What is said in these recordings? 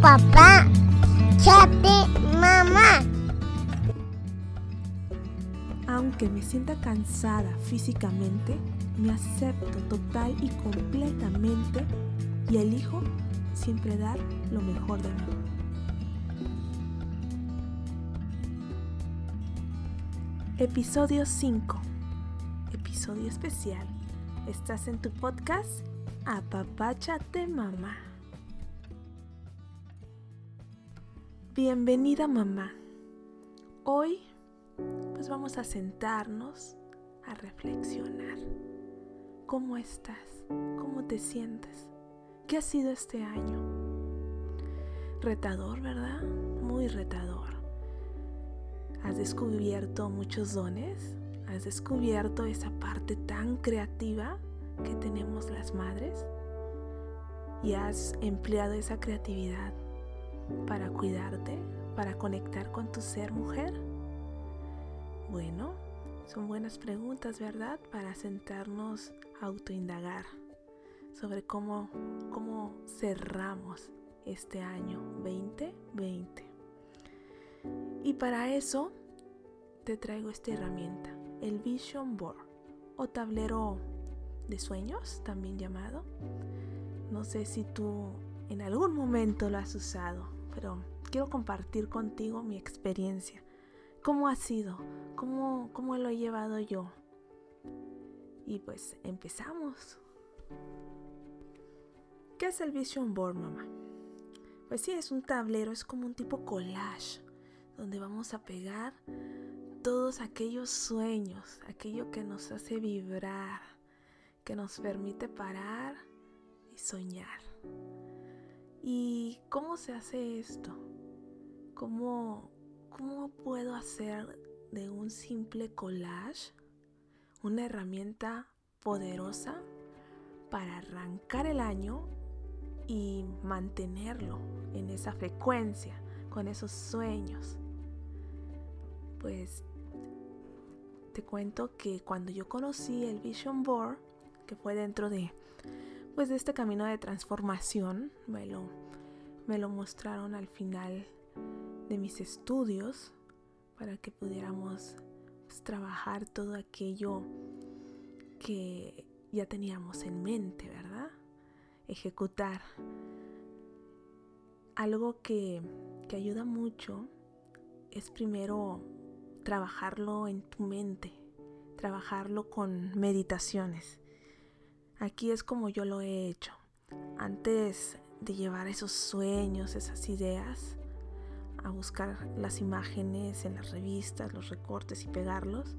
papá. Chapi, mamá. Aunque me sienta cansada físicamente, me acepto total y completamente y elijo siempre dar lo mejor de mí. Episodio 5. Episodio especial. Estás en tu podcast Apapáchate Mamá. Bienvenida mamá. Hoy pues vamos a sentarnos a reflexionar. ¿Cómo estás? ¿Cómo te sientes? ¿Qué ha sido este año? Retador, ¿verdad? Muy retador. ¿Has descubierto muchos dones? ¿Has descubierto esa parte tan creativa que tenemos las madres? ¿Y has empleado esa creatividad para cuidarte, para conectar con tu ser mujer? Bueno, son buenas preguntas, ¿verdad? Para sentarnos a autoindagar sobre cómo, cómo cerramos este año 2020. Y para eso te traigo esta herramienta, el Vision Board o tablero de sueños, también llamado. No sé si tú en algún momento lo has usado, pero quiero compartir contigo mi experiencia ¿Cómo ha sido? ¿Cómo, ¿Cómo lo he llevado yo? Y pues empezamos. ¿Qué es el Vision Board, mamá? Pues sí, es un tablero, es como un tipo collage, donde vamos a pegar todos aquellos sueños, aquello que nos hace vibrar, que nos permite parar y soñar. ¿Y cómo se hace esto? ¿Cómo, ¿Cómo puedo hacer de un simple collage una herramienta poderosa para arrancar el año y mantenerlo en esa frecuencia, con esos sueños? Pues te cuento que cuando yo conocí el Vision Board, que fue dentro de pues de este camino de transformación, me lo, me lo mostraron al final de mis estudios para que pudiéramos pues, trabajar todo aquello que ya teníamos en mente, ¿verdad? Ejecutar. Algo que, que ayuda mucho es primero trabajarlo en tu mente, trabajarlo con meditaciones. Aquí es como yo lo he hecho. Antes de llevar esos sueños, esas ideas, a buscar las imágenes en las revistas, los recortes y pegarlos.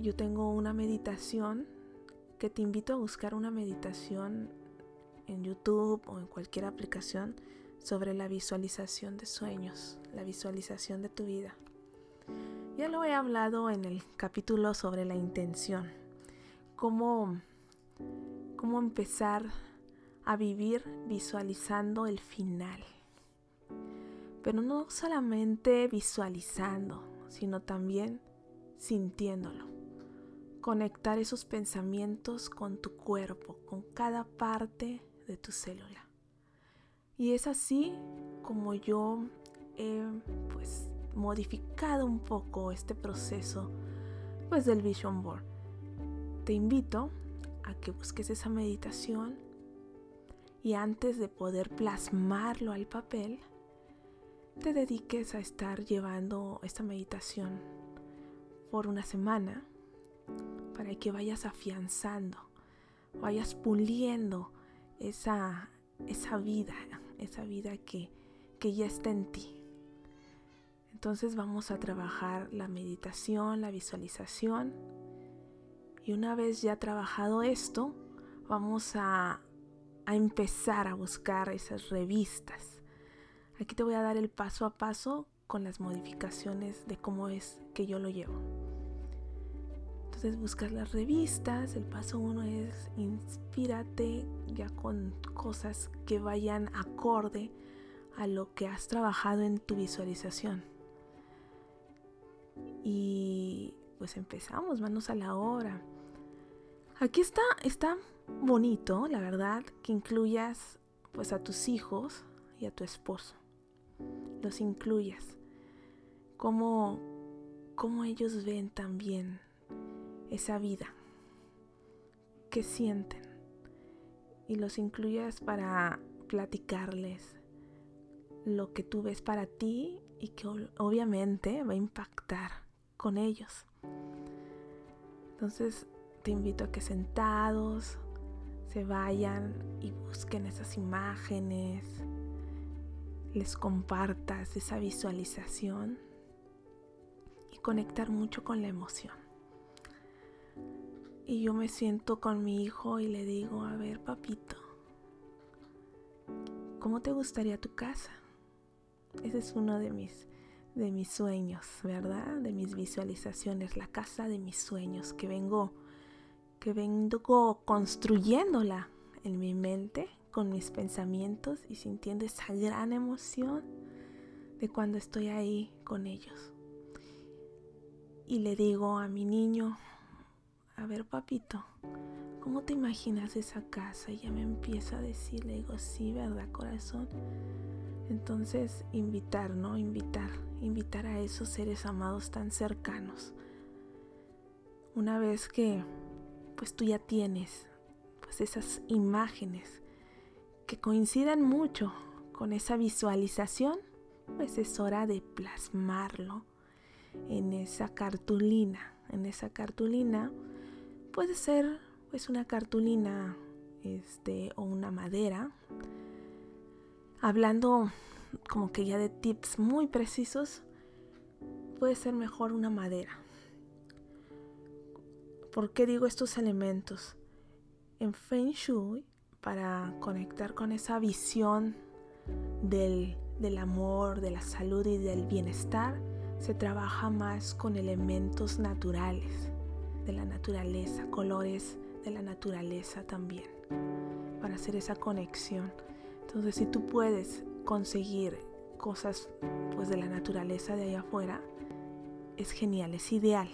Yo tengo una meditación que te invito a buscar una meditación en YouTube o en cualquier aplicación sobre la visualización de sueños, la visualización de tu vida. Ya lo he hablado en el capítulo sobre la intención, cómo, cómo empezar a vivir visualizando el final pero no solamente visualizando, sino también sintiéndolo. Conectar esos pensamientos con tu cuerpo, con cada parte de tu célula. Y es así como yo he pues modificado un poco este proceso pues del Vision Board. Te invito a que busques esa meditación y antes de poder plasmarlo al papel, te dediques a estar llevando esta meditación por una semana para que vayas afianzando, vayas puliendo esa, esa vida, esa vida que, que ya está en ti. Entonces vamos a trabajar la meditación, la visualización. Y una vez ya trabajado esto, vamos a, a empezar a buscar esas revistas Aquí te voy a dar el paso a paso con las modificaciones de cómo es que yo lo llevo. Entonces buscas las revistas, el paso uno es inspírate ya con cosas que vayan acorde a lo que has trabajado en tu visualización. Y pues empezamos, manos a la obra. Aquí está, está bonito, la verdad, que incluyas pues a tus hijos y a tu esposo. Los incluyas. Cómo, cómo ellos ven también esa vida. ¿Qué sienten? Y los incluyas para platicarles lo que tú ves para ti y que obviamente va a impactar con ellos. Entonces te invito a que sentados se vayan y busquen esas imágenes, les compartas esa visualización y conectar mucho con la emoción. Y yo me siento con mi hijo y le digo, a ver papito, ¿cómo te gustaría tu casa? Ese es uno de mis, de mis sueños, ¿verdad? De mis visualizaciones, la casa de mis sueños que vengo, que vengo construyéndola en mi mente con mis pensamientos y sintiendo esa gran emoción de cuando estoy ahí con ellos. Y le digo a mi niño, a ver papito, ¿cómo te imaginas esa casa? Y ya me empieza a decir, le digo, sí, ¿verdad, corazón? Entonces, invitar, ¿no? Invitar, invitar a esos seres amados tan cercanos. Una vez que, pues tú ya tienes, pues esas imágenes que coinciden mucho con esa visualización, pues es hora de plasmarlo en esa cartulina. En esa cartulina puede ser pues una cartulina este o una madera. Hablando como que ya de tips muy precisos, puede ser mejor una madera. ¿Por qué digo estos elementos? En Feng Shui para conectar con esa visión del, amor, de la salud y del bienestar, se trabaja más con elementos naturales, de la naturaleza, colores de la naturaleza también, para hacer esa conexión. Entonces, si tú puedes conseguir cosas pues de la naturaleza de allá afuera, es genial, es ideal.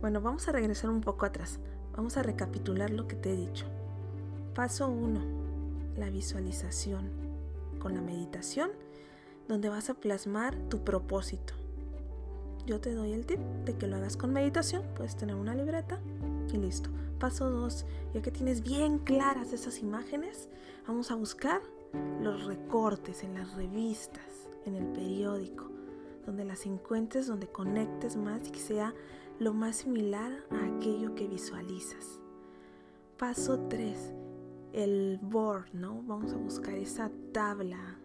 Bueno, vamos a regresar un poco atrás. Vamos a recapitular lo que te he dicho. Paso 1. La visualización con la meditación, donde vas a plasmar tu propósito. Yo te doy el tip de que lo hagas con meditación. Puedes tener una libreta y listo. Paso 2. Ya que tienes bien claras esas imágenes, vamos a buscar los recortes en las revistas, en el periódico, donde las encuentres, donde conectes más y que sea lo más similar a aquello que visualizas. Paso 3 el board, ¿no? Vamos a buscar esa tabla,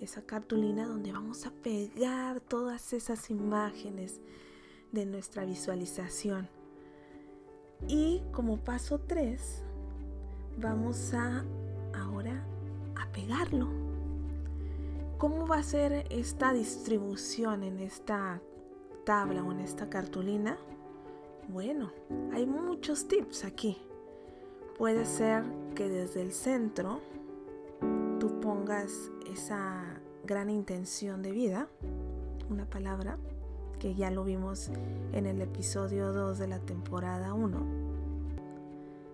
esa cartulina donde vamos a pegar todas esas imágenes de nuestra visualización. Y como paso 3, vamos a ahora a pegarlo. ¿Cómo va a ser esta distribución en esta tabla o en esta cartulina? Bueno, hay muchos tips aquí. Puede ser que desde el centro tú pongas esa gran intención de vida, una palabra que ya lo vimos en el episodio 2 de la temporada 1.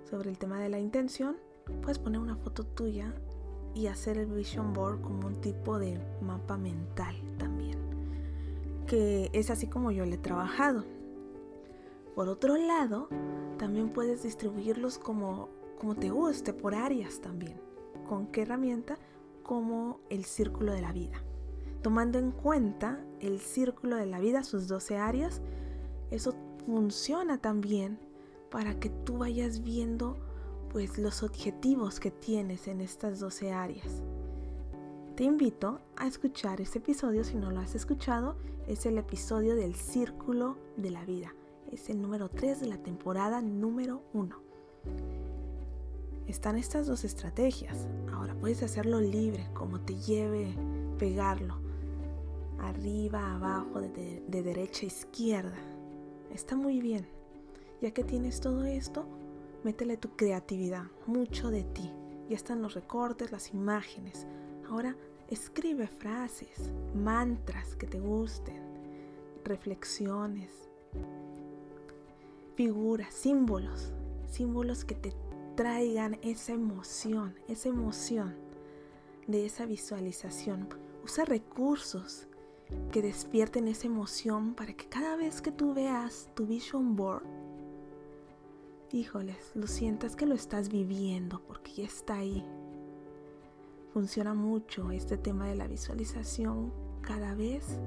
Sobre el tema de la intención, puedes poner una foto tuya y hacer el vision board como un tipo de mapa mental también, que es así como yo le he trabajado. Por otro lado, también puedes distribuirlos como, como te guste, por áreas también. ¿Con qué herramienta? Como el círculo de la vida. Tomando en cuenta el círculo de la vida, sus 12 áreas, eso funciona también para que tú vayas viendo pues los objetivos que tienes en estas 12 áreas. Te invito a escuchar este episodio si no lo has escuchado, es el episodio del círculo de la vida es el número 3 de la temporada número 1. Están estas dos estrategias. Ahora puedes hacerlo libre, como te lleve pegarlo. Arriba, abajo, de, de derecha a izquierda. Está muy bien. Ya que tienes todo esto, métele tu creatividad, mucho de ti. Ya están los recortes, las imágenes. Ahora escribe frases, mantras que te gusten, reflexiones, figuras, símbolos, símbolos que te traigan esa emoción, esa emoción de esa visualización. Usa recursos que despierten esa emoción para que cada vez que tú veas tu vision board, híjoles, lo sientas que lo estás viviendo porque ya está ahí. Funciona mucho este tema de la visualización cada vez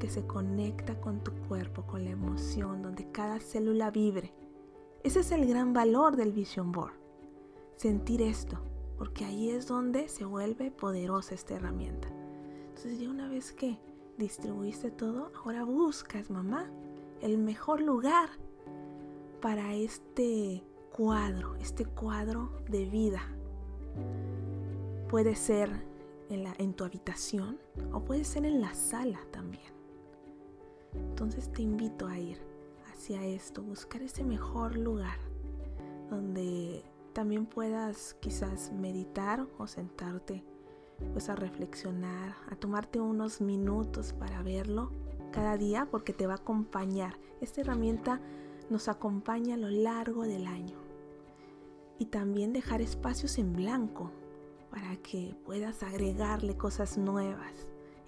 que se conecta con tu cuerpo, con la emoción, donde cada célula vibre. Ese es el gran valor del Vision Board. Sentir esto, porque ahí es donde se vuelve poderosa esta herramienta. Entonces ya una vez que distribuiste todo, ahora buscas, mamá, el mejor lugar para este cuadro, este cuadro de vida. Puede ser en, en tu habitación o puede ser en la sala también. Entonces te invito a ir hacia esto, buscar ese mejor lugar donde también puedas quizás meditar o sentarte pues a reflexionar, a tomarte unos minutos para verlo cada día porque te va a acompañar. Esta herramienta nos acompaña a lo largo del año. Y también dejar espacios en blanco para que puedas agregarle cosas nuevas,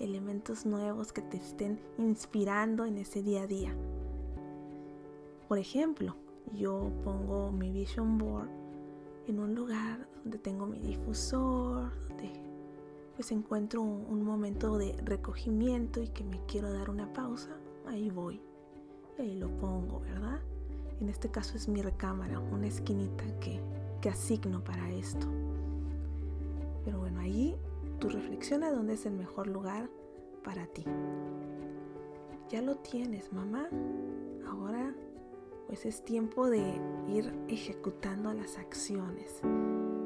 elementos nuevos que te estén inspirando en ese día a día. Por ejemplo, yo pongo mi vision board en un lugar donde tengo mi difusor, donde pues encuentro un, momento de recogimiento y que me quiero dar una pausa, ahí voy. Y ahí lo pongo, ¿verdad? En este caso es mi recámara, una esquinita que, que asigno para esto. Reflexiona dónde es el mejor lugar para ti. Ya lo tienes, mamá. Ahora pues es tiempo de ir ejecutando las acciones.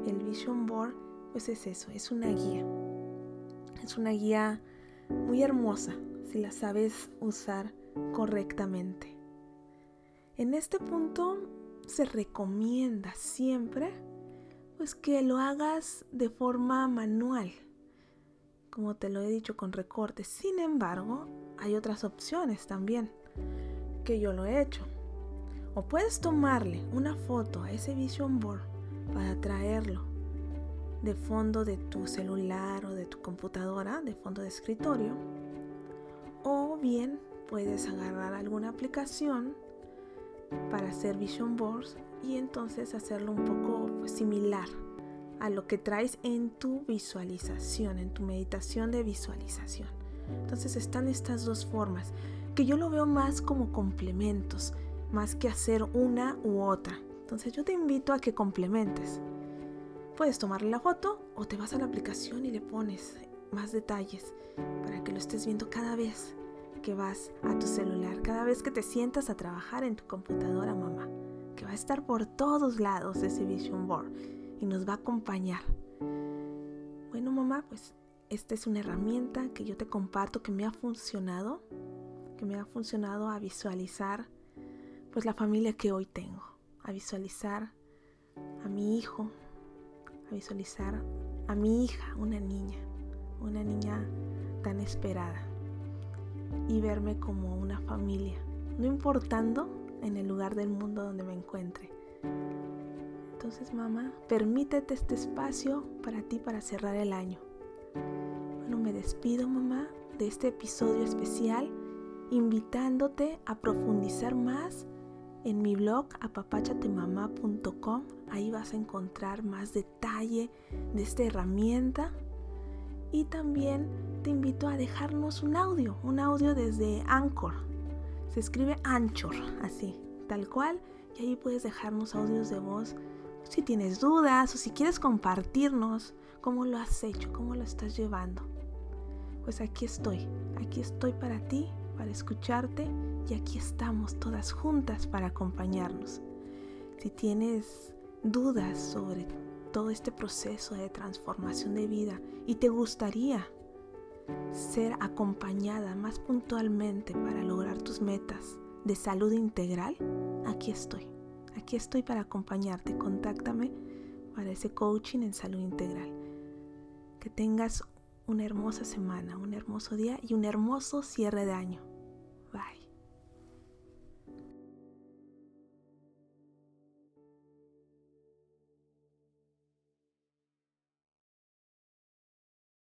El Vision Board pues es eso, es una guía. Es una guía muy hermosa si la sabes usar correctamente. En este punto se recomienda siempre pues que lo hagas de forma manual, como te lo he dicho con recortes. Sin embargo, hay otras opciones también que yo lo he hecho. O puedes tomarle una foto a ese vision board para traerlo de fondo de tu celular o de tu computadora, de fondo de escritorio. O bien puedes agarrar alguna aplicación para hacer vision boards y entonces hacerlo un poco pues, similar a lo que traes en tu visualización, en tu meditación de visualización. Entonces están estas dos formas, que yo lo veo más como complementos, más que hacer una u otra. Entonces yo te invito a que complementes. Puedes tomarle la foto o te vas a la aplicación y le pones más detalles para que lo estés viendo cada vez que vas a tu celular, cada vez que te sientas a trabajar en tu computadora, mamá, que va a estar por todos lados ese vision board y nos va a acompañar. Bueno, mamá, pues esta es una herramienta que yo te comparto que me ha funcionado, que me ha funcionado a visualizar pues la familia que hoy tengo, a visualizar a mi hijo, a visualizar a mi hija, una niña, una niña tan esperada y verme como una familia, no importando en el lugar del mundo donde me encuentre. Entonces, mamá, permítete este espacio para ti para cerrar el año. Bueno, me despido, mamá, de este episodio especial, invitándote a profundizar más en mi blog apapachatemamá.com. Ahí vas a encontrar más detalle de esta herramienta y también te invito a dejarnos un audio, un audio desde Anchor. Se escribe Anchor, así, tal cual, y ahí puedes dejarnos audios de voz si tienes dudas o si quieres compartirnos cómo lo has hecho, cómo lo estás llevando. Pues aquí estoy, aquí estoy para ti, para escucharte y aquí estamos todas juntas para acompañarnos. Si tienes dudas sobre todo este proceso de transformación de vida y te gustaría ser acompañada más puntualmente para lograr tus metas de salud integral, aquí estoy. Aquí estoy para acompañarte. Contáctame para ese coaching en salud integral. Que tengas una hermosa semana, un hermoso día y un hermoso cierre de año. Bye.